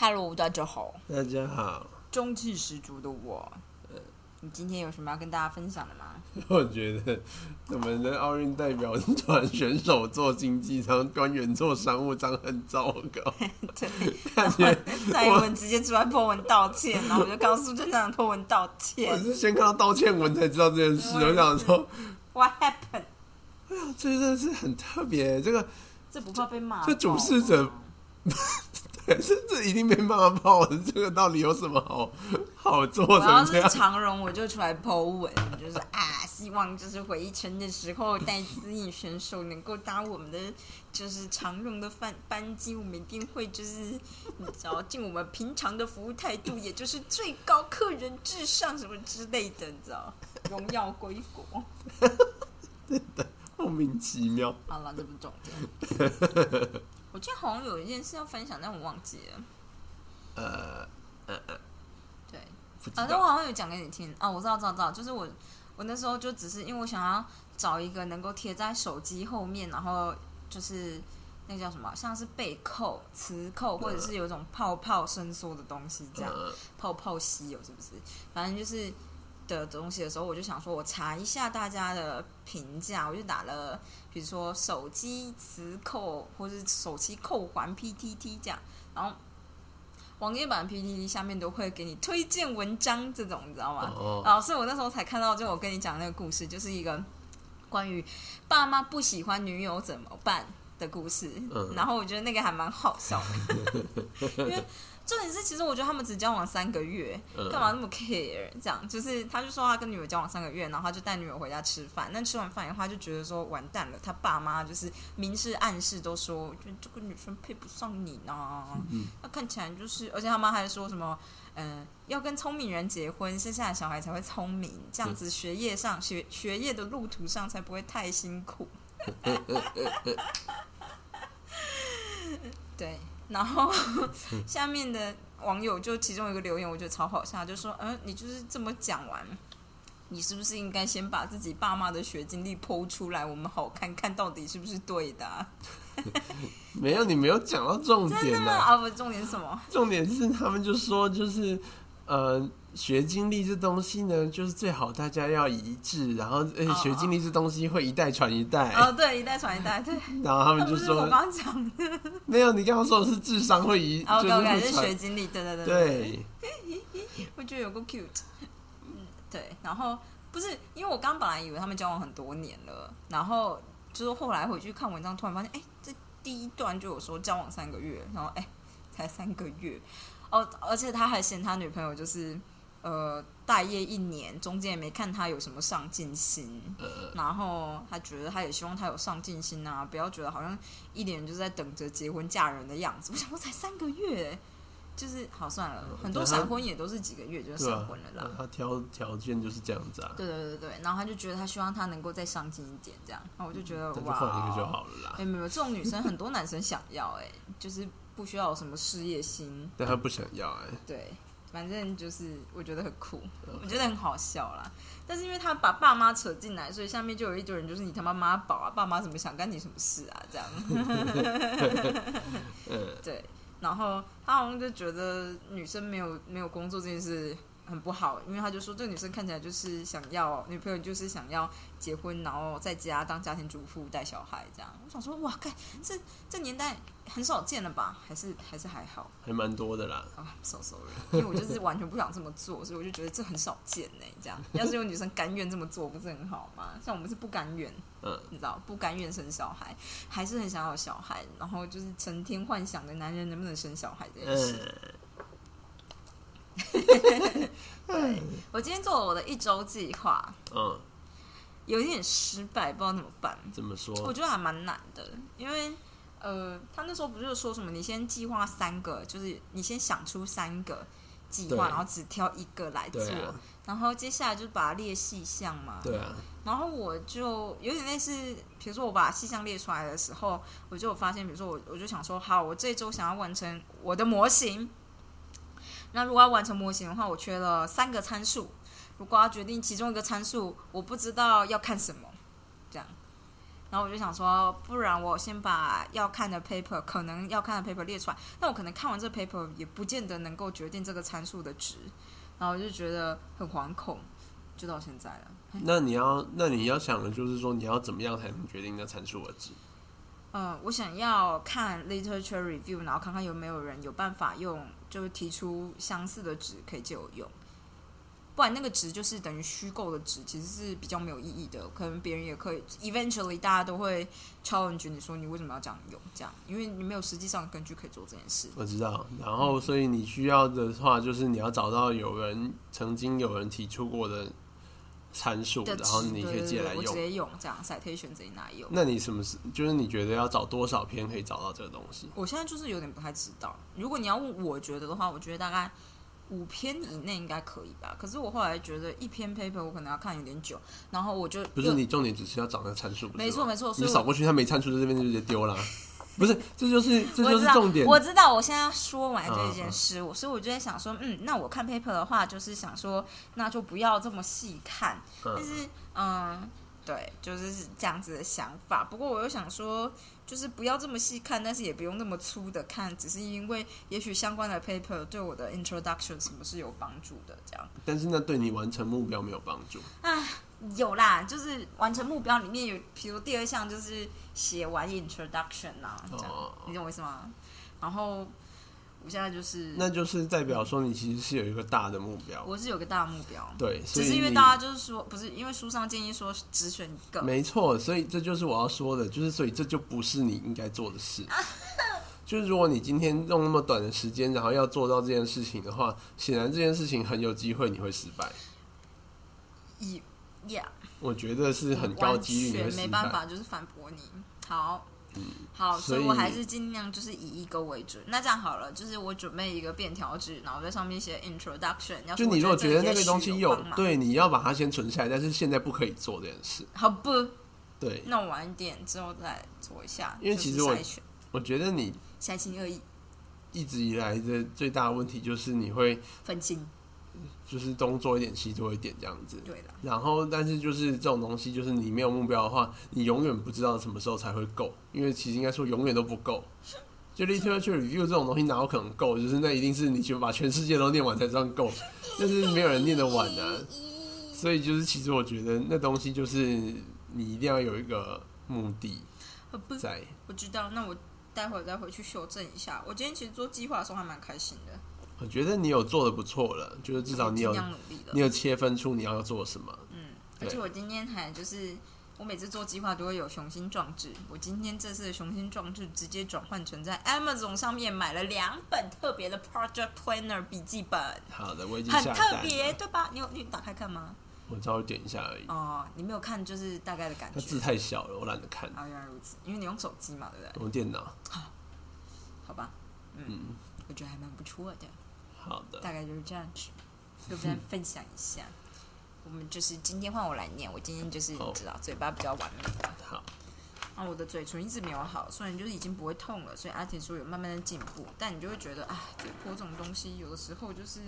Hello，大家好，大家好。中气十足的我，呃，你今天有什么要跟大家分享的吗？我觉得我们的奥运代表团选手做经济舱，官员做商务舱很糟糕。对，蔡英文直接出来破文道歉，然后我就告诉正常破文道歉。我是先看到道歉文才知道这件事，我想说，What happened？哎呀，这真的是很特别，这个这不怕被骂？这主事者。这这一定没办法泡，这个到底有什么好好做的？我要是 长荣，我就出来剖文，就是啊，希望就是回程的时候，带资颖选手能够搭我们的就是长荣的班班机，我们一定会就是你知道，尽我们平常的服务态度，也就是最高客人至上什么之类的，你知道，荣耀归国。真的莫名其妙。好了，这不重点。我记得好像有一件事要分享，但我忘记了。呃，呃呃，对，啊，但我好像有讲给你听啊，我知道，知道，知道，就是我，我那时候就只是因为我想要找一个能够贴在手机后面，然后就是那个叫什么，像是背扣、磁扣，或者是有一种泡泡伸缩的东西，这样泡泡吸有是不是？反正就是。的东西的时候，我就想说，我查一下大家的评价，我就打了，比如说手机磁扣或是手机扣环 PTT 这样，然后网页版 PTT 下面都会给你推荐文章这种，你知道吗？然后所以我那时候才看到，就我跟你讲那个故事，就是一个关于爸妈不喜欢女友怎么办的故事。然后我觉得那个还蛮好笑的，因为。重点是，其实我觉得他们只交往三个月，干嘛那么 care？这样就是，他就说他跟女友交往三个月，然后他就带女友回家吃饭。但吃完饭以后，他就觉得说完蛋了，他爸妈就是明示暗示都说，觉得这个女生配不上你呢。他看起来就是，而且他妈还说什么，嗯，要跟聪明人结婚，生下的小孩才会聪明，这样子学业上学学业的路途上才不会太辛苦。对。然后 下面的网友就其中一个留言，我觉得超好笑，就说：“嗯，你就是这么讲完，你是不是应该先把自己爸妈的学经历剖出来，我们好看看到底是不是对的？”没有，你没有讲到重点呢。啊，不，重点是什么？重点是他们就说，就是呃。学经历这东西呢，就是最好大家要一致，然后而且学经历这东西会一代传一代。哦，对，一代传一代，对。然后他们就说，我刚刚讲的，没有，你刚刚说的是智商会移，就是学经历，对对对对。我觉得有个 cute，嗯，对。然后不是因为我刚本来以为他们交往很多年了，然后就是后来回去看文章，突然发现，哎，这第一段就有说交往三个月，然后哎，才三个月，哦，而且他还嫌他女朋友就是。呃，待业一年，中间也没看他有什么上进心，然后他觉得他也希望他有上进心啊，不要觉得好像一脸就是在等着结婚嫁人的样子。我想，我才三个月，就是好算了，很多闪婚也都是几个月就闪婚了啦。他挑条件就是这样子啊。对对对对，然后他就觉得他希望他能够再上进一点，这样，那我就觉得哇，换一个就好了啦。没有没有，这种女生很多男生想要，哎，就是不需要有什么事业心，但他不想要，哎，对。反正就是我觉得很酷，我觉得很好笑啦。但是因为他把爸妈扯进来，所以下面就有一堆人就是你他妈妈宝啊，爸妈怎么想干你什么事啊？这样。对，然后他好像就觉得女生没有没有工作这件事。很不好，因为他就说这个女生看起来就是想要女朋友，就是想要结婚，然后在家当家庭主妇带小孩这样。我想说，哇，看这这年代很少见了吧？还是还是还好，还蛮多的啦。啊，so sorry，因为我就是完全不想这么做，所以我就觉得这很少见呢。这样，要是有女生甘愿这么做，不是很好吗？像我们是不甘愿，嗯，你知道，不甘愿生小孩，还是很想要小孩，然后就是成天幻想的男人能不能生小孩这件事。对，我今天做了我的一周计划，嗯，有一点失败，不知道怎么办。怎么说？我觉得还蛮难的，因为呃，他那时候不是说什么，你先计划三个，就是你先想出三个计划，然后只挑一个来做，然后接下来就把它列细项嘛。对啊。然后我就有点类似，比如说我把细项列出来的时候，我就发现，比如说我我就想说，好，我这周想要完成我的模型。那如果要完成模型的话，我缺了三个参数。如果要决定其中一个参数，我不知道要看什么，这样。然后我就想说，不然我先把要看的 paper 可能要看的 paper 列出来，那我可能看完这 paper 也不见得能够决定这个参数的值，然后我就觉得很惶恐，就到现在了。那你要，那你要想的就是说，你要怎么样才能决定那参数的值？嗯，我想要看 literature review，然后看看有没有人有办法用，就是提出相似的值可以借我用。不然那个值就是等于虚构的值，其实是比较没有意义的。可能别人也可以，eventually 大家都会 challenge 你说你为什么要这样用？这样，因为你没有实际上的根据可以做这件事。我知道，然后所以你需要的话，就是你要找到有人曾经有人提出过的参数，然后你可以借来用，直接用这样 citation 自己拿用。那你什么是？就是你觉得要找多少篇可以找到这个东西？我现在就是有点不太知道。如果你要问我觉得的话，我觉得大概。五篇以内应该可以吧？可是我后来觉得一篇 paper 我可能要看有点久，然后我就不是你重点只是要找那个参数，没错没错，你扫过去它没参数在这边就直接丢了，不是这就是这就是重点。我知道，我现在说完这件事，我所以我就在想说，嗯，那我看 paper 的话，就是想说那就不要这么细看，但是嗯，对，就是这样子的想法。不过我又想说。就是不要这么细看，但是也不用那么粗的看，只是因为也许相关的 paper 对我的 introduction 什么是有帮助的，这样。但是那对你完成目标没有帮助啊？有啦，就是完成目标里面有，比如第二项就是写完 introduction 啊，这样，你懂我意思吗？然后。我现在就是，那就是代表说你其实是有一个大的目标。我是有个大目标，对，只是因为大家就是说，不是因为书上建议说只选一个。没错，所以这就是我要说的，就是所以这就不是你应该做的事。就是如果你今天用那么短的时间，然后要做到这件事情的话，显然这件事情很有机会你会失败。一，Yeah，我觉得是很高几率，没办法，就是反驳你。好。好，所以我还是尽量就是以一个为准。那这样好了，就是我准备一个便条纸，然后在上面写 introduction。就你如果觉得那个东西有，对，你要把它先存下来，但是现在不可以做这件事。好不？对，那我晚一点之后再做一下。因为其实我我觉得你三心二意，一直以来的最大的问题就是你会分心。就是东做一点西做一点这样子，对的。然后，但是就是这种东西，就是你没有目标的话，你永远不知道什么时候才会够。因为其实应该说永远都不够。就 literature review 这种东西哪有可能够？就是那一定是你就把全世界都念完才算够，但是没有人念得完的。所以就是其实我觉得那东西就是你一定要有一个目的在。我知道，那我待会儿再回去修正一下。我今天其实做计划的时候还蛮开心的。我觉得你有做的不错了，就是至少你有你有切分出你要做什么。嗯，而且我今天还就是我每次做计划都会有雄心壮志。我今天这次的雄心壮志直接转换成在 Amazon 上面买了两本特别的 Project Planner 笔记本。好的，我已经很特别，对吧？你有你打开看吗？我稍微点一下而已。哦，你没有看，就是大概的感觉。字太小了，我懒得看。啊，原来如此，因为你用手机嘛，对不对？用电脑。好，好吧。嗯，我觉得还蛮不错的。好的，大概就是这样子，就跟大家分享一下。我们就是今天换我来念，我今天就是你知道，嘴巴比较完美。好，啊，我的嘴唇一直没有好，虽然就是已经不会痛了，所以阿婷说有慢慢的进步，但你就会觉得，哎，嘴破这种东西，有的时候就是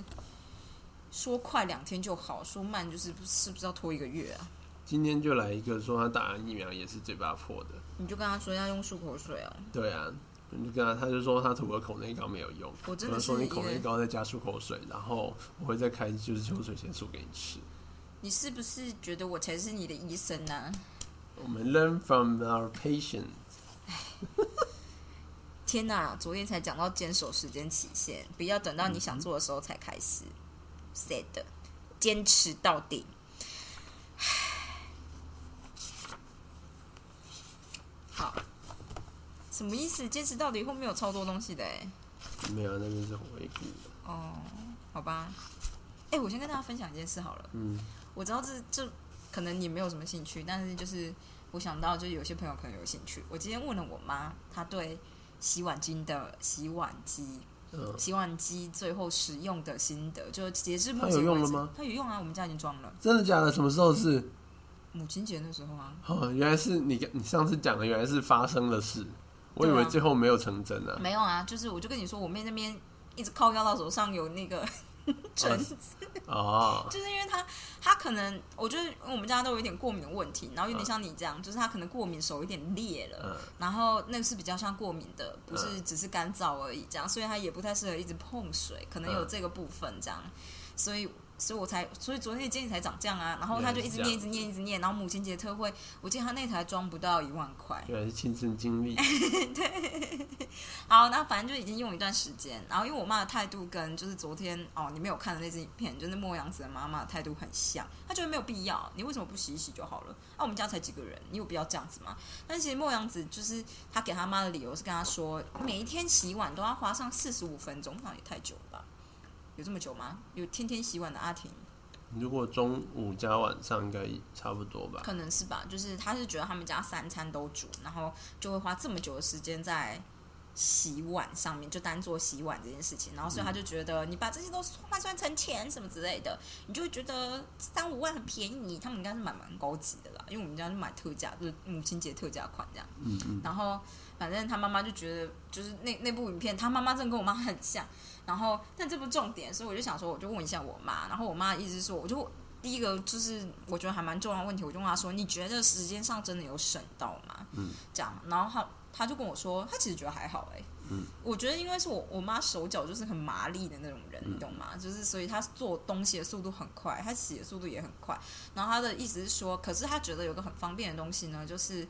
说快两天就好，说慢就是是不是要拖一个月啊？今天就来一个说他打完疫苗也是嘴巴破的，你就跟他说要用漱口水哦。对啊。你就跟他，他就说他涂了口内膏没有用。我真的说你口内膏再加漱口水，然后我会再开就是秋水仙素给你吃。你是不是觉得我才是你的医生呢？我们 learn from our patients。天哪！昨天才讲到坚守时间期限，不要等到你想做的时候才开始。said，坚持到底。什么意思？坚持到底后面有超多东西的哎。没有，那边是回顾哦，好吧。哎，我先跟大家分享一件事好了。嗯。我知道这这可能你没有什么兴趣，但是就是我想到，就是有些朋友可能有兴趣。我今天问了我妈，她对洗碗巾的洗碗机，洗碗机最后使用的心得，就截至目前有用了吗？它有用啊，我们家已经装了。真的假的？什么时候是？母亲节那时候啊。哦，原来是你你上次讲的，原来是发生的事。我以为最后没有成真啊。没有啊，就是我就跟你说，我妹那边一直靠腰到手上有那个 疹子。哦，就是因为她她可能我觉得我们家都有一点过敏的问题，然后有点像你这样，就是她可能过敏手有点裂了，然后那个是比较像过敏的，不是只是干燥而已，这样，所以她也不太适合一直碰水，可能有这个部分这样，所以。所以我才，所以昨天的经济才涨价啊，然后他就一直念，一直念，一直念，然后母亲节特惠，我记得他那台装不到一万块，对，是亲身经历。对，好，那反正就已经用一段时间，然后因为我妈的态度跟就是昨天哦，你没有看的那支影片，就是莫阳子的妈妈态度很像，她觉得没有必要，你为什么不洗一洗就好了？啊，我们家才几个人，你有必要这样子吗？但其实莫阳子就是他给他妈的理由是跟他说，每一天洗碗都要花上四十五分钟，那也太久了。吧。有这么久吗？有天天洗碗的阿婷？如果中午加晚上，应该差不多吧？可能是吧。就是他是觉得他们家三餐都煮，然后就会花这么久的时间在洗碗上面，就单做洗碗这件事情。然后所以他就觉得，你把这些都换算成钱什么之类的，你就会觉得三五万很便宜。他们应该是买蛮高级的啦，因为我们家是买特价，就是母亲节特价款这样。嗯嗯。然后反正他妈妈就觉得，就是那那部影片，他妈妈真的跟我妈很像。然后，但这不重点，所以我就想说，我就问一下我妈。然后我妈的意思说，我就第一个就是我觉得还蛮重要的问题，我就问她说：“你觉得时间上真的有省到吗？”嗯，这样。然后她她就跟我说，她其实觉得还好哎。嗯，我觉得因为是我我妈手脚就是很麻利的那种人，你懂吗？就是所以她做东西的速度很快，她洗的速度也很快。然后她的意思是说，可是她觉得有个很方便的东西呢，就是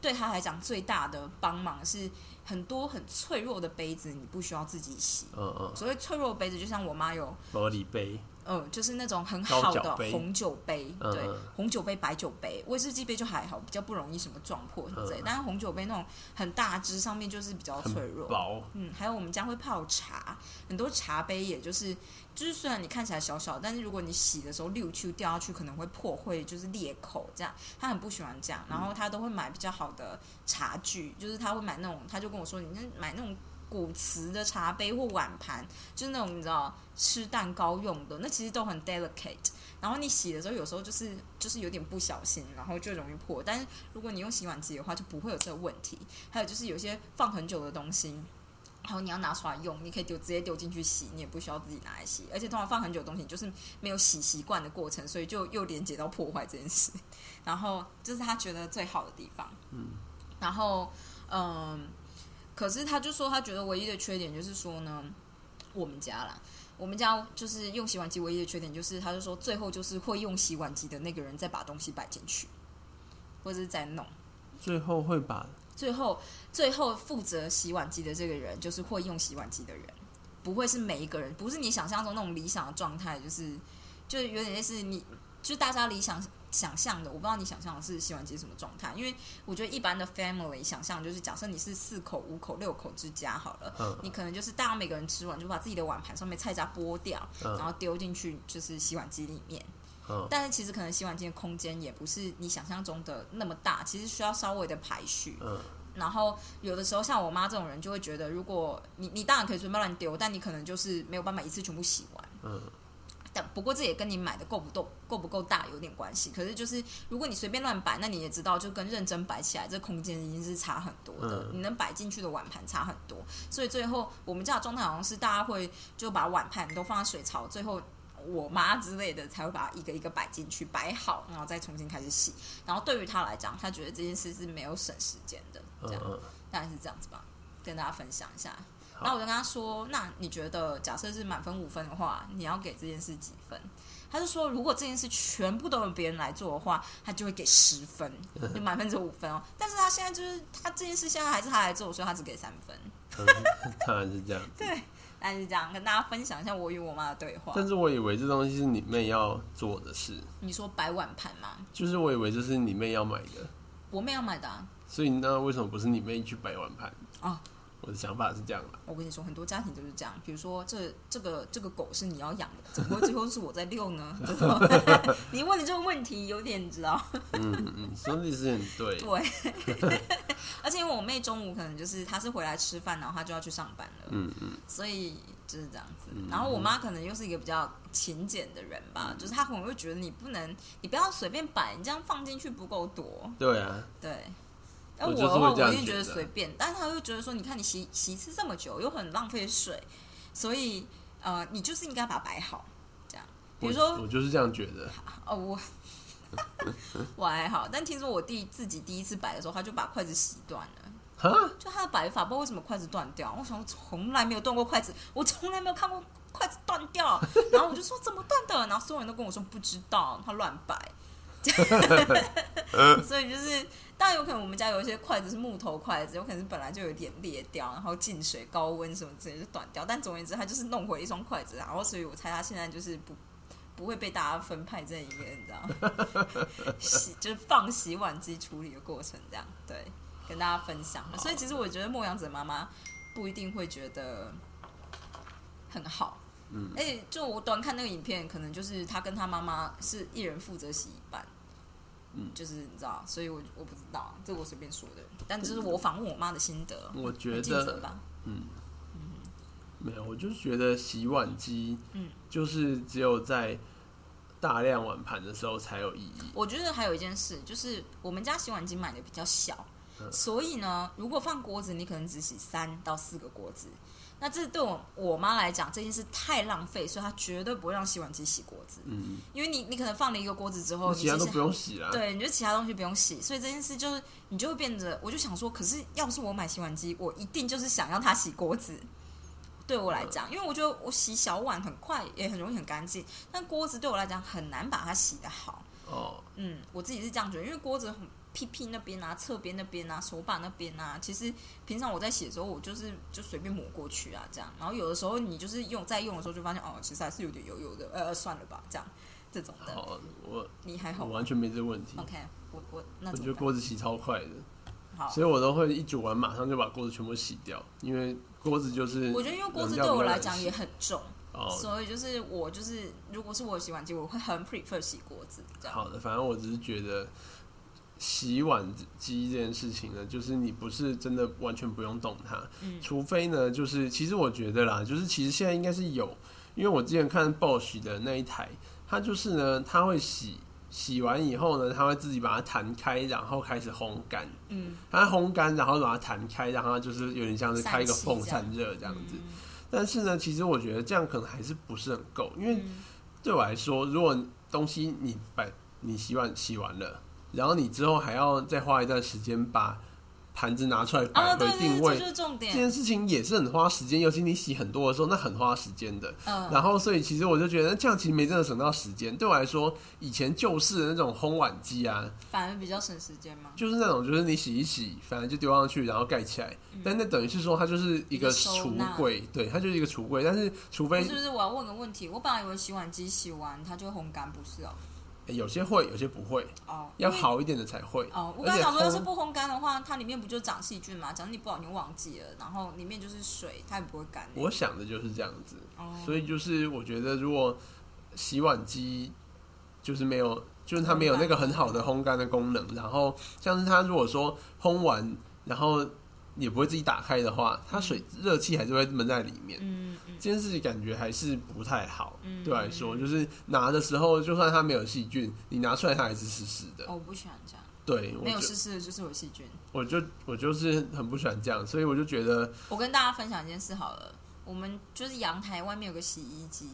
对她来讲最大的帮忙是。很多很脆弱的杯子，你不需要自己洗。嗯嗯。所谓脆弱杯子，就像我妈有玻璃杯。嗯，就是那种很好的红酒杯，对，红酒杯、白酒杯、威士忌杯就还好，比较不容易什么撞破什么之类。但是红酒杯那种很大只，上面就是比较脆弱。薄。嗯，还有我们家会泡茶，很多茶杯也就是。就是虽然你看起来小小，但是如果你洗的时候溜去掉下去，可能会破，会就是裂口这样。他很不喜欢这样，然后他都会买比较好的茶具，就是他会买那种，他就跟我说，你买那种古瓷的茶杯或碗盘，就是那种你知道吃蛋糕用的，那其实都很 delicate。然后你洗的时候，有时候就是就是有点不小心，然后就容易破。但是如果你用洗碗机的话，就不会有这个问题。还有就是有些放很久的东西。然后你要拿出来用，你可以丢直接丢进去洗，你也不需要自己拿来洗。而且通常放很久的东西，就是没有洗习惯的过程，所以就又连接到破坏这件事。然后这是他觉得最好的地方。嗯。然后嗯，可是他就说他觉得唯一的缺点就是说呢，我们家啦，我们家就是用洗碗机唯一的缺点就是，他就说最后就是会用洗碗机的那个人再把东西摆进去，或者是再弄。最后会把。最后，最后负责洗碗机的这个人，就是会用洗碗机的人，不会是每一个人，不是你想象中那种理想的状态，就是，就有点类似你，就大家理想想象的，我不知道你想象的是洗碗机什么状态，因为我觉得一般的 family 想象就是，假设你是四口、五口、六口之家好了，你可能就是大家每个人吃完就把自己的碗盘上面菜渣剥掉，然后丢进去就是洗碗机里面。但是其实可能洗碗机的空间也不是你想象中的那么大，其实需要稍微的排序。嗯，然后有的时候像我妈这种人就会觉得，如果你你当然可以随便乱丢，但你可能就是没有办法一次全部洗完。嗯，但不过这也跟你买的够不够够不够大有点关系。可是就是如果你随便乱摆，那你也知道，就跟认真摆起来，这空间已经是差很多的。你能摆进去的碗盘差很多，所以最后我们家的状态好像是大家会就把碗盘都放在水槽，最后。我妈之类的才会把它一个一个摆进去，摆好，然后再重新开始洗。然后对于他来讲，他觉得这件事是没有省时间的，这样大概是这样子吧，跟大家分享一下。然后我就跟他说：“那你觉得，假设是满分五分的话，你要给这件事几分？”他就说：“如果这件事全部都由别人来做的话，他就会给十分，就满分只有五分哦。但是他现在就是他这件事现在还是他来做，所以他只给三分。当然是这样，对。”但是这样跟大家分享一下我与我妈的对话。但是我以为这东西是你妹要做的事。你说摆碗盘吗？就是我以为这是你妹要买的。我妹要买的。所以那为什么不是你妹去摆碗盘？啊。我的想法是这样的，我跟你说，很多家庭都是这样。比如说，这这个这个狗是你要养的，怎么会最后是我在遛呢？你问的这个问题有点，你知道？嗯嗯，说的是很对。对，而且因为我妹中午可能就是她是回来吃饭，然后她就要去上班了。嗯嗯，所以就是这样子。然后我妈可能又是一个比较勤俭的人吧，就是她可能会觉得你不能，你不要随便摆，你这样放进去不够多。对啊，对。那我的话，我一定觉得随便，但是他又觉得说，你看你洗洗一次这么久，又很浪费水，所以呃，你就是应该把它摆好，这样。比如说，我就是这样觉得。哦，我 我还好，但听说我弟自己第一次摆的时候，他就把筷子洗断了。就他的摆法，不知道为什么筷子断掉。我想，从来没有断过筷子，我从来没有看过筷子断掉。然后我就说怎么断的？然后所有人都跟我说不知道，他乱摆。所以就是，当然有可能我们家有一些筷子是木头筷子，有可能是本来就有点裂掉，然后进水、高温什么之类就断掉。但总而言之，他就是弄回一双筷子，然后所以我猜他现在就是不不会被大家分派这一个，你知道，洗就是放洗碗机处理的过程这样，对。跟大家分享，所以其实我觉得莫阳子妈妈不一定会觉得很好。嗯，哎，就我短看那个影片，可能就是他跟他妈妈是一人负责洗一半。嗯，就是你知道，所以我我不知道，这我随便说的，但这是我访问我妈的心得。我觉得，嗯嗯，没有，我就是觉得洗碗机，嗯，就是只有在大量碗盘的时候才有意义。我觉得还有一件事，就是我们家洗碗机买的比较小。所以呢，如果放锅子，你可能只洗三到四个锅子。那这对我我妈来讲，这件事太浪费，所以她绝对不会让洗碗机洗锅子。嗯，因为你你可能放了一个锅子之后，其他都不用洗了。对，你觉得其他东西不用洗，所以这件事就是你就会变得，我就想说，可是要是我买洗碗机，我一定就是想要它洗锅子。对我来讲，因为我觉得我洗小碗很快，也很容易很干净，但锅子对我来讲很难把它洗得好。哦，嗯，我自己是这样觉得，因为锅子很。屁屁那边啊，侧边那边啊，手把那边啊，其实平常我在写的时候，我就是就随便抹过去啊，这样。然后有的时候你就是用在用的时候，就发现哦，其实还是有点油油的，呃，算了吧，这样这种的。好，我你还好，完全没这个问题。OK，我我那我觉得锅子洗超快的，好，所以我都会一煮完马上就把锅子全部洗掉，因为锅子就是我觉得因为锅子对我来讲也很重，所以就是我就是如果是我洗碗机，我会很 prefer 洗锅子。好的，反正我只是觉得。洗碗机这件事情呢，就是你不是真的完全不用动它，除非呢，就是其实我觉得啦，就是其实现在应该是有，因为我之前看 Bosch 的那一台，它就是呢，它会洗洗完以后呢，它会自己把它弹开，然后开始烘干，嗯，它烘干，然后把它弹开，然后就是有点像是开一个风散热这样子。但是呢，其实我觉得这样可能还是不是很够，因为对我来说，如果东西你把你洗碗洗完了。然后你之后还要再花一段时间把盘子拿出来摆回定位，这是重点。这件事情也是很花时间，尤其你洗很多的时候，那很花时间的。嗯。然后，所以其实我就觉得这样其实没真的省到时间。对我来说，以前旧式的那种烘碗机啊，反而比较省时间嘛？就是那种，就是你洗一洗，反正就丢上去，然后盖起来。但那等于是说，它就是一个橱柜，对，它就是一个橱柜。但是，除非是不是？我要问个问题，我本来以为洗碗机洗完它就烘干，不是哦。有些会，有些不会。哦，要好一点的才会。哦，我刚想说，要是不烘干的话，它里面不就长细菌吗？假如你不好，你忘记了，然后里面就是水，它也不会干。我想的就是这样子。哦，所以就是我觉得，如果洗碗机就是没有，就是它没有那个很好的烘干的功能，然后像是它如果说烘完，然后。也不会自己打开的话，它水热气还是会闷在里面。嗯嗯，这件事情感觉还是不太好。嗯，对来说，就是拿的时候，就算它没有细菌，你拿出来它还是湿湿的。我不喜欢这样。对，没有湿湿的就是有细菌。我就我就是很不喜欢这样，所以我就觉得。我跟大家分享一件事好了，我们就是阳台外面有个洗衣机，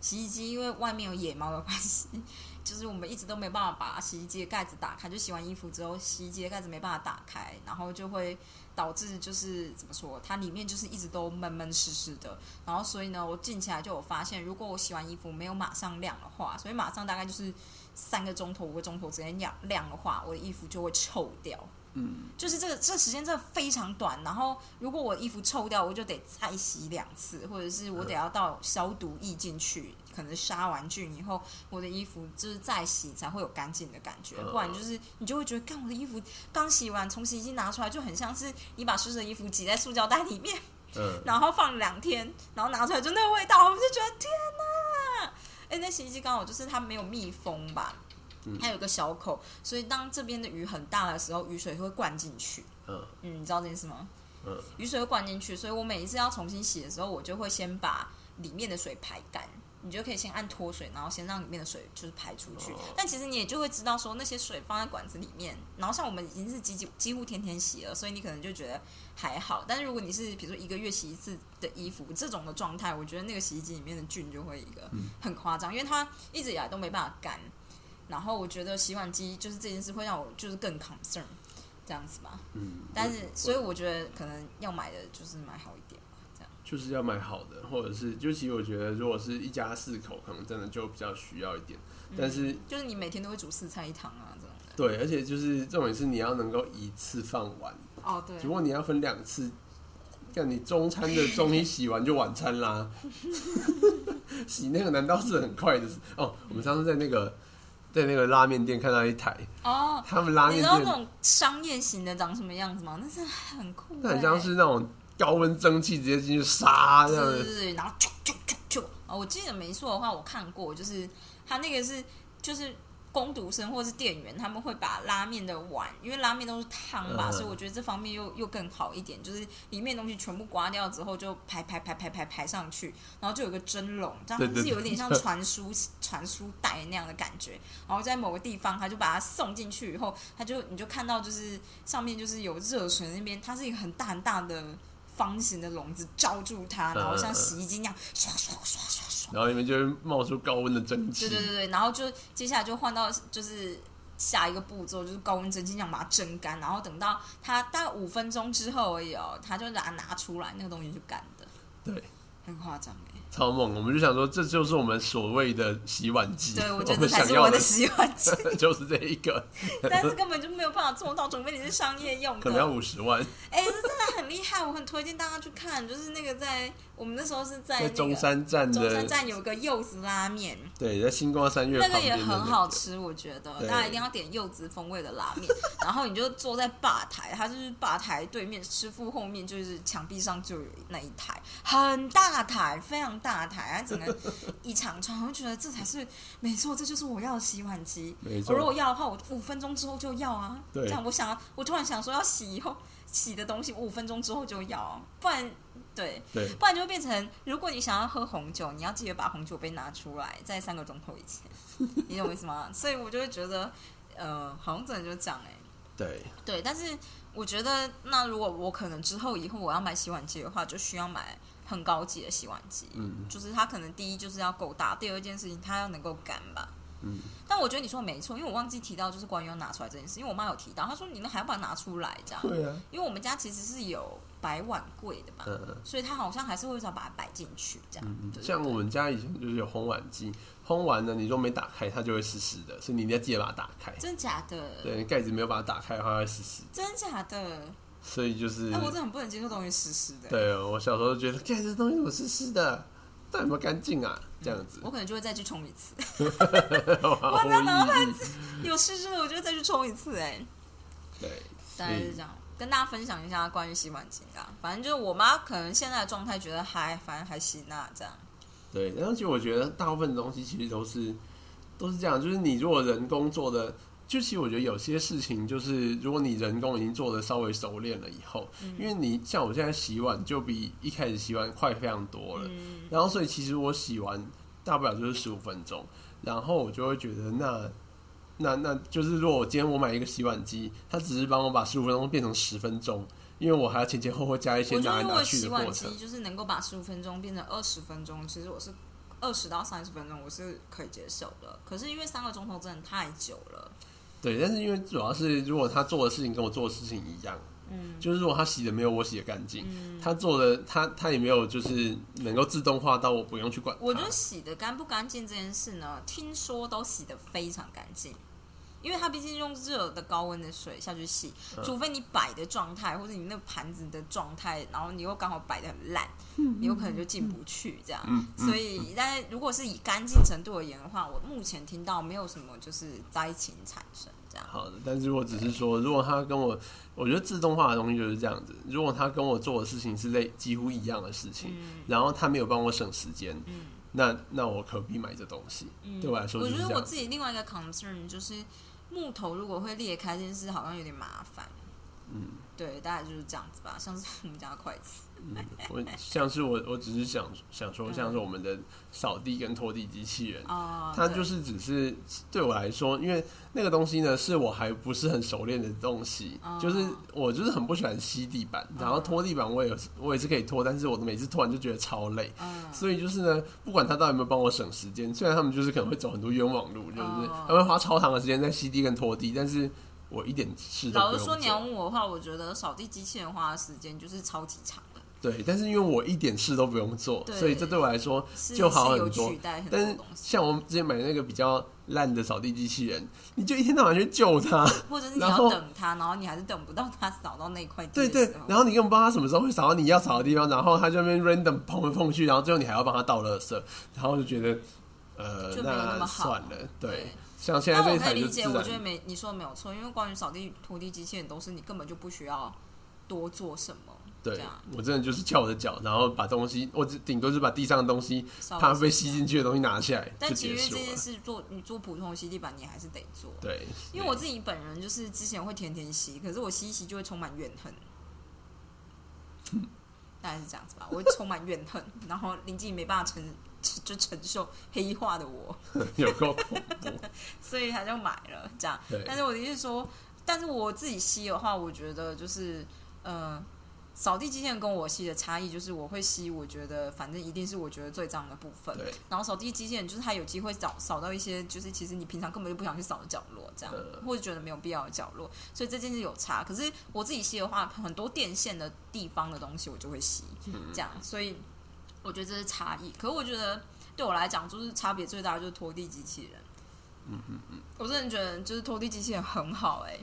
洗衣机因为外面有野猫的关系。就是我们一直都没办法把洗衣机的盖子打开，就洗完衣服之后，洗衣机的盖子没办法打开，然后就会导致就是怎么说，它里面就是一直都闷闷湿湿的。然后所以呢，我进起来就有发现，如果我洗完衣服没有马上晾的话，所以马上大概就是三个钟头、五个钟头之间晾晾的话，我的衣服就会臭掉。嗯，就是这个这时间真的非常短。然后如果我衣服臭掉，我就得再洗两次，或者是我得要到消毒液进去。可能杀完菌以后，我的衣服就是再洗才会有干净的感觉，不然就是你就会觉得，干我的衣服刚洗完从洗衣机拿出来，就很像是你把湿的衣服挤在塑胶袋里面，嗯，然后放两天，然后拿出来就那个味道，我就觉得天哪！哎，那洗衣机刚好就是它没有密封吧，它有个小口，所以当这边的雨很大的时候，雨水会灌进去。嗯嗯，你知道这件事吗？嗯，雨水会灌进去，所以我每一次要重新洗的时候，我就会先把里面的水排干。你就可以先按脱水，然后先让里面的水就是排出去。但其实你也就会知道说那些水放在管子里面，然后像我们已经是几几几乎天天洗了，所以你可能就觉得还好。但是如果你是比如说一个月洗一次的衣服这种的状态，我觉得那个洗衣机里面的菌就会一个很夸张，因为它一直以来都没办法干。然后我觉得洗碗机就是这件事会让我就是更 concern 这样子吧。嗯。但是所以我觉得可能要买的就是买好一点。就是要买好的，或者是，就其实我觉得，如果是一家四口，可能真的就比较需要一点。但是，就是你每天都会煮四菜一汤啊，这种。对，而且就是重点是你要能够一次放完。哦，对。如果你要分两次，像你中餐的中医洗完就晚餐啦。洗那个难道是很快的？哦，我们上次在那个在那个拉面店看到一台哦，他们拉面店那种商业型的长什么样子吗？那是很酷，那很像是那种。高温蒸汽直接进去杀这样子，然后啾啾啾啾。哦，我记得没错的话，我看过，就是他那个是就是工读生或是店员，他们会把拉面的碗，因为拉面都是汤吧，所以我觉得这方面又又更好一点，就是里面东西全部刮掉之后，就排排排排排排上去，然后就有个蒸笼，这样是有点像传输传输带那样的感觉。然后在某个地方，他就把它送进去以后，他就你就看到就是上面就是有热水那边，它是一个很大很大的。方形的笼子罩住它，然后像洗衣机那样刷刷刷刷刷，然后里面就会冒出高温的蒸汽。对对对对，然后就接下来就换到就是下一个步骤，就是高温蒸汽这样把它蒸干，然后等到它大概五分钟之后而已哦，它就把它拿出来，那个东西就干的。对，很夸张哎。超猛！我们就想说，这就是我们所谓的洗碗机。对，我觉得才是我的洗碗机，就是这一个。但是根本就没有办法做到，除非你是商业用的，可能要五十万。哎，这真的很厉害，我很推荐大家去看。就是那个在我们那时候是在中山站的中山站有个柚子拉面，对，在星光三月那个也很好吃，我觉得大家一定要点柚子风味的拉面。然后你就坐在吧台，它就是吧台对面，师傅后面就是墙壁上就有那一台很大台，非常大台，它整个。一长串，我就觉得这才是没错，这就是我要的洗碗机。我如果要的话，我五分钟之后就要啊。这样我想，我突然想说要洗以后洗的东西，五分钟之后就要，不然对，不然就会变成，如果你想要喝红酒，你要记得把红酒杯拿出来，在三个钟头以前，你懂我意思吗？所以我就会觉得，呃，好像真的就这样哎。对对，但是我觉得，那如果我可能之后以后我要买洗碗机的话，就需要买。很高级的洗碗机，嗯，就是它可能第一就是要够大，第二件事情它要能够干吧，嗯。但我觉得你说的没错，因为我忘记提到就是关于要拿出来这件事，因为我妈有提到，她说你们还要把它拿出来这样，对啊。因为我们家其实是有摆碗柜的嘛，嗯所以她好像还是会想把它摆进去这样。像我们家以前就是有烘碗机，烘完了，你如果没打开，它就会湿湿的，所以你一定要记得把它打开。真假的？对，盖子没有把它打开的话会湿湿。真假的？所以就是，哎，我真的很不能接受东西湿湿的。对，我小时候觉得，盖这东西怎么湿湿的？但有没有干净啊？这样子，我可能就会再去冲一次。我在哪怕有事之后，我就再去冲一次。哎，对，大概是这样，跟大家分享一下关于洗碗巾啊。反正就是我妈可能现在的状态觉得还，反正还行啊，这样。对，然后其实我觉得大部分的东西其实都是都是这样，就是你如果人工做的。就其实我觉得有些事情，就是如果你人工已经做的稍微熟练了以后，因为你像我现在洗碗就比一开始洗碗快非常多了，然后所以其实我洗完大不了就是十五分钟，然后我就会觉得那那那就是如果我今天我买一个洗碗机，它只是帮我把十五分钟变成十分钟，因为我还要前前后后加一些拿来拿去的过程，就是能够把十五分钟变成二十分钟，其实我是二十到三十分钟我是可以接受的，可是因为三个钟头真的太久了。对，但是因为主要是，如果他做的事情跟我做的事情一样，嗯，就是如果他洗的没有我洗的干净，他做的他他也没有就是能够自动化到我不用去管。我觉得洗的干不干净这件事呢，听说都洗的非常干净。因为它毕竟用热的高温的水下去洗，除非你摆的状态或者你那个盘子的状态，然后你又刚好摆的很烂，你有可能就进不去这样。所以，但是如果是以干净程度而言的话，我目前听到没有什么就是灾情产生这样。好的，但是如果只是说，如果他跟我，我觉得自动化的东西就是这样子。如果他跟我做的事情是类几乎一样的事情，然后他没有帮我省时间，那那我何必买这东西？对我来说，我觉得我自己另外一个 concern 就是。木头如果会裂开这件事，好像有点麻烦。嗯，对，大概就是这样子吧，像是我们家的筷子。嗯，我像是我，我只是想想说，像是我们的扫地跟拖地机器人，它就是只是对我来说，因为那个东西呢，是我还不是很熟练的东西，就是我就是很不喜欢吸地板，然后拖地板我也我也是可以拖，但是我每次拖完就觉得超累，所以就是呢，不管他到底有没有帮我省时间，虽然他们就是可能会走很多冤枉路，就是他们花超长的时间在吸地跟拖地，但是我一点事都老实说，你要问我的话，我觉得扫地机器人花的时间就是超级长。对，但是因为我一点事都不用做，所以这对我来说就好很多。但是像我们之前买那个比较烂的扫地机器人，你就一天到晚去救它，或者是你要等它，然后你还是等不到它扫到那块地。对对，然后你根本不知道它什么时候会扫到你要扫的地方，然后它就那边 random 碰来碰去，然后最后你还要帮它倒垃圾，然后就觉得呃，那算了。对，像现在这一台理解，我觉得没你说的没有错，因为关于扫地拖地机器人都是你根本就不需要多做什么。对，我真的就是翘我的脚，然后把东西，我只顶多是把地上的东西，怕被吸进去的东西拿下来。但其实这件事做你做普通的吸地板，你还是得做。对，因为我自己本人就是之前会天天吸，可是我吸一吸就会充满怨恨。大概是这样子吧，我会充满怨恨，然后林静没办法承就 承受黑化的我，有够恐怖，所以他就买了这样。但是我的意思说，但是我自己吸的话，我觉得就是嗯。扫地机器人跟我吸的差异就是，我会吸，我觉得反正一定是我觉得最脏的部分。然后扫地机器人就是它有机会扫扫到一些，就是其实你平常根本就不想去扫的角落，这样或者觉得没有必要的角落。所以这件事有差。可是我自己吸的话，很多电线的地方的东西我就会吸，这样。所以我觉得这是差异。可是我觉得对我来讲，就是差别最大的就是拖地机器人。嗯嗯嗯，我真的觉得就是拖地机器人很好哎，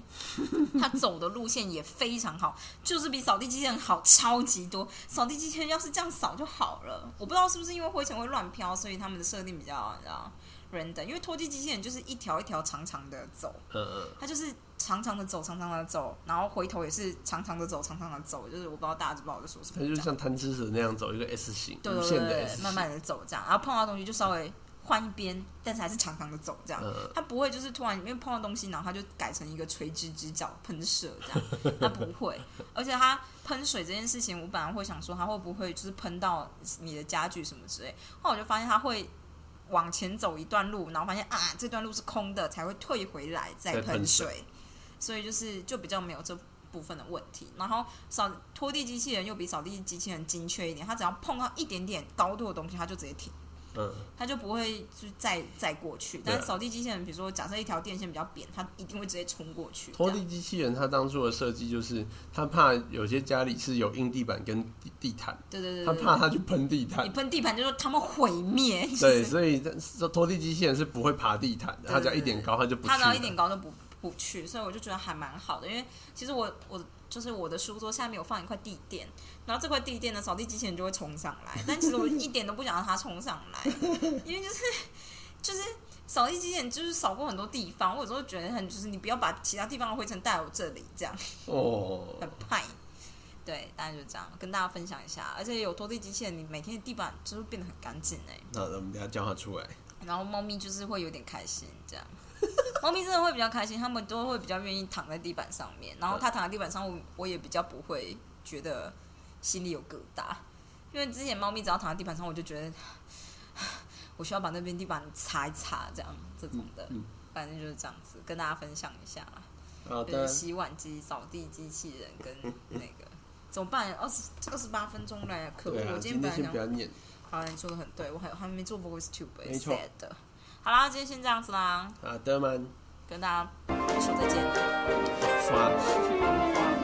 它走的路线也非常好，就是比扫地机器人好超级多。扫地机器人要是这样扫就好了，我不知道是不是因为灰尘会乱飘，所以他们的设定比较你知道 random。因为拖地机器人就是一条一条长长的走，嗯嗯，它就是长长的走，长长的走，然后回头也是长长的走，长长的走，就是我不知道大家知不知道我在说什么。它就像贪吃蛇那样走一个 S 型，对对对，慢慢的走这样，然后碰到东西就稍微。换一边，但是还是长长的走，这样，它不会就是突然因为碰到东西，然后它就改成一个垂直直角喷射这样，它不会。而且它喷水这件事情，我本来会想说它会不会就是喷到你的家具什么之类，后来我就发现它会往前走一段路，然后发现啊这段路是空的，才会退回来再喷水，所以就是就比较没有这部分的问题。然后扫拖地机器人又比扫地机器人精确一点，它只要碰到一点点高度的东西，它就直接停。嗯，它就不会就再再过去。但是扫地机器人，比如说假设一条电线比较扁，它一定会直接冲过去。拖地机器人它当初的设计就是，它怕有些家里是有硬地板跟地地毯，对对对，它怕它去喷地毯。你喷地毯就说他们毁灭。对，所以这拖地机器人是不会爬地毯的，它只要一点高，它就不。它只要一点高都不不去，所以我就觉得还蛮好的。因为其实我我。就是我的书桌下面有放一块地垫，然后这块地垫呢，扫地机器人就会冲上来。但其实我一点都不想让它冲上来，因为就是就是扫地机器人就是扫过很多地方，我有时候觉得很就是你不要把其他地方的灰尘带我这里，这样哦，很派。对，大概就这样跟大家分享一下。而且有拖地机器人，你每天的地板就是变得很干净哎。那我们等下叫它出来。然后猫咪就是会有点开心这样。猫咪真的会比较开心，它们都会比较愿意躺在地板上面。然后它躺在地板上，我我也比较不会觉得心里有疙瘩。因为之前猫咪只要躺在地板上，我就觉得 我需要把那边地板擦一擦，这样这种的。反正就是这样子，跟大家分享一下。好的。洗碗机、扫地机器人跟 那个怎么办？二十二十八分钟了，可恶！我今天本来想。好，你说的很对，我还还没做 voice tube，没错的。好啦，今天先这样子啦。好的，们跟大家说再见。发。